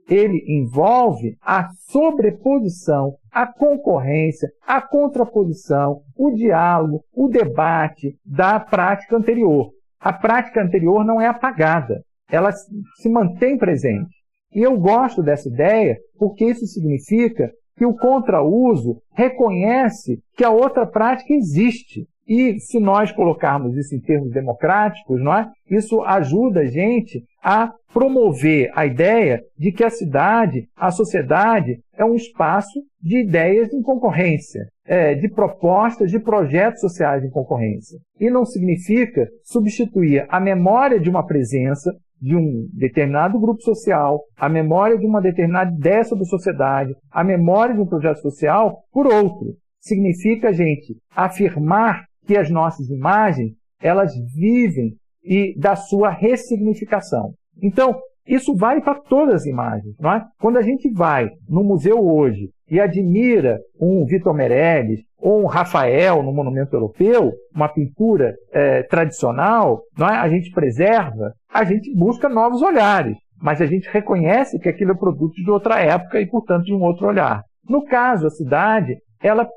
Ele envolve a sobreposição, a concorrência, a contraposição, o diálogo, o debate da prática anterior. A prática anterior não é apagada, ela se mantém presente. E eu gosto dessa ideia porque isso significa que o contrauso reconhece que a outra prática existe. E se nós colocarmos isso em termos democráticos, não é? isso ajuda a gente a promover a ideia de que a cidade, a sociedade, é um espaço de ideias em concorrência, é, de propostas, de projetos sociais em concorrência. E não significa substituir a memória de uma presença, de um determinado grupo social, a memória de uma determinada ideia sobre sociedade, a memória de um projeto social por outro. Significa, gente, afirmar que as nossas imagens, elas vivem e da sua ressignificação. Então, isso vale para todas as imagens. Não é? Quando a gente vai no museu hoje e admira um Vitor Meirelles ou um Rafael no Monumento Europeu, uma pintura é, tradicional, não é? a gente preserva, a gente busca novos olhares, mas a gente reconhece que aquilo é produto de outra época e, portanto, de um outro olhar. No caso, a cidade, ela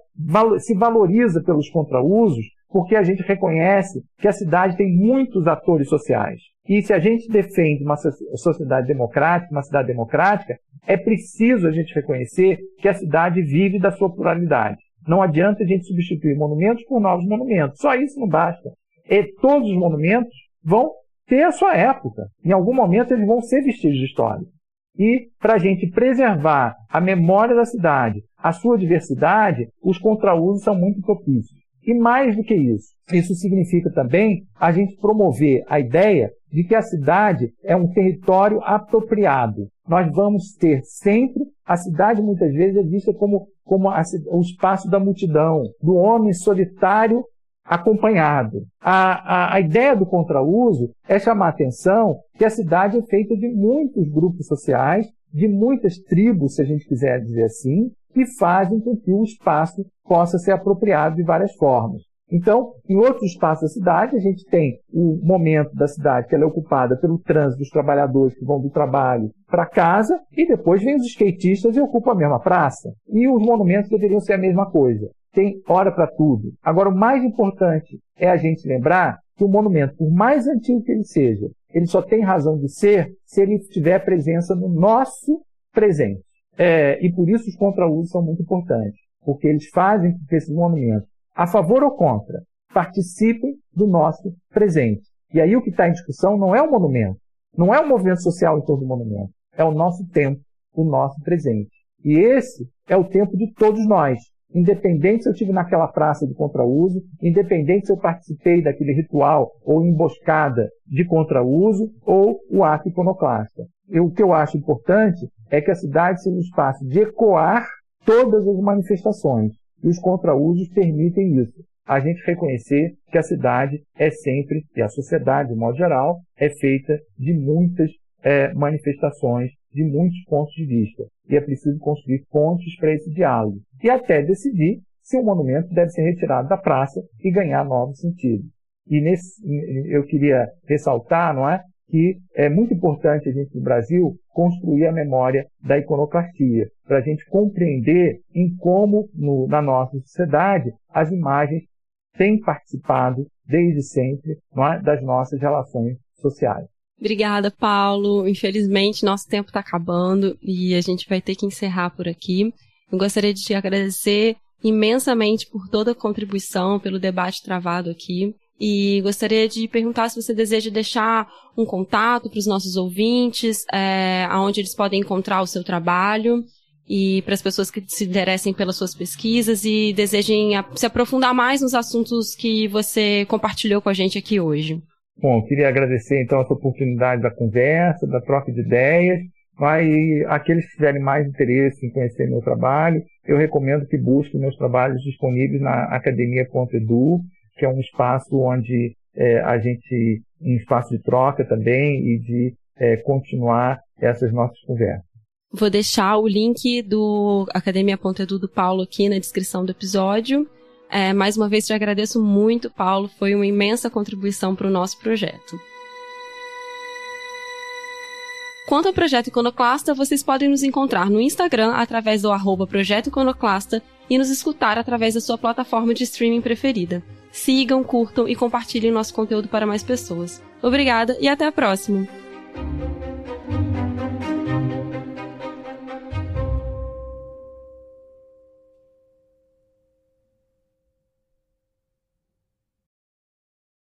se valoriza pelos contrausos porque a gente reconhece que a cidade tem muitos atores sociais. E se a gente defende uma sociedade democrática, uma cidade democrática, é preciso a gente reconhecer que a cidade vive da sua pluralidade. Não adianta a gente substituir monumentos por novos monumentos. Só isso não basta. E todos os monumentos vão ter a sua época. Em algum momento eles vão ser vestígios históricos. E para a gente preservar a memória da cidade, a sua diversidade, os contrausos são muito propícios. E mais do que isso, isso significa também a gente promover a ideia de que a cidade é um território apropriado. Nós vamos ter sempre, a cidade muitas vezes é vista como, como a, o espaço da multidão, do homem solitário acompanhado. A, a, a ideia do contrauso é chamar a atenção que a cidade é feita de muitos grupos sociais, de muitas tribos, se a gente quiser dizer assim, que fazem com que o espaço possa ser apropriado de várias formas. Então, em outros espaços da cidade, a gente tem o momento da cidade que ela é ocupada pelo trânsito dos trabalhadores que vão do trabalho para casa, e depois vem os skatistas e ocupam a mesma praça. E os monumentos deveriam ser a mesma coisa. Tem hora para tudo. Agora, o mais importante é a gente lembrar que o monumento, por mais antigo que ele seja, ele só tem razão de ser se ele tiver presença no nosso presente. É, e por isso os contrausos são muito importantes, porque eles fazem com que esses monumentos, a favor ou contra, participem do nosso presente. E aí o que está em discussão não é o monumento, não é o movimento social em torno do monumento, é o nosso tempo, o nosso presente. E esse é o tempo de todos nós, independente se eu estive naquela praça de contrauso, independente se eu participei daquele ritual ou emboscada de contrauso ou o ato iconoclasta. O que eu acho importante é que a cidade seja um espaço de ecoar todas as manifestações. E os contrausos permitem isso. A gente reconhecer que a cidade é sempre, e a sociedade, de modo geral, é feita de muitas é, manifestações, de muitos pontos de vista. e é preciso construir pontos para esse diálogo. E até decidir se o monumento deve ser retirado da praça e ganhar novos sentidos. E nesse, eu queria ressaltar, não é, que é muito importante a gente no Brasil construir a memória da iconoclastia, para a gente compreender em como no, na nossa sociedade as imagens têm participado desde sempre é, das nossas relações sociais. Obrigada, Paulo. Infelizmente, nosso tempo está acabando e a gente vai ter que encerrar por aqui. Eu gostaria de te agradecer imensamente por toda a contribuição, pelo debate travado aqui. E gostaria de perguntar se você deseja deixar um contato para os nossos ouvintes, é, aonde eles podem encontrar o seu trabalho e para as pessoas que se interessem pelas suas pesquisas e desejem se aprofundar mais nos assuntos que você compartilhou com a gente aqui hoje. Bom, queria agradecer então essa oportunidade da conversa, da troca de ideias. E aqueles que tiverem mais interesse em conhecer meu trabalho, eu recomendo que busquem meus trabalhos disponíveis na academia.edu que é um espaço onde é, a gente, um espaço de troca também e de é, continuar essas nossas conversas. Vou deixar o link do Academia.edu do Paulo aqui na descrição do episódio. É, mais uma vez te agradeço muito, Paulo. Foi uma imensa contribuição para o nosso projeto. Quanto ao Projeto Iconoclasta, vocês podem nos encontrar no Instagram através do arroba Projeto Iconoclasta e nos escutar através da sua plataforma de streaming preferida. Sigam, curtam e compartilhem nosso conteúdo para mais pessoas. Obrigada e até a próxima!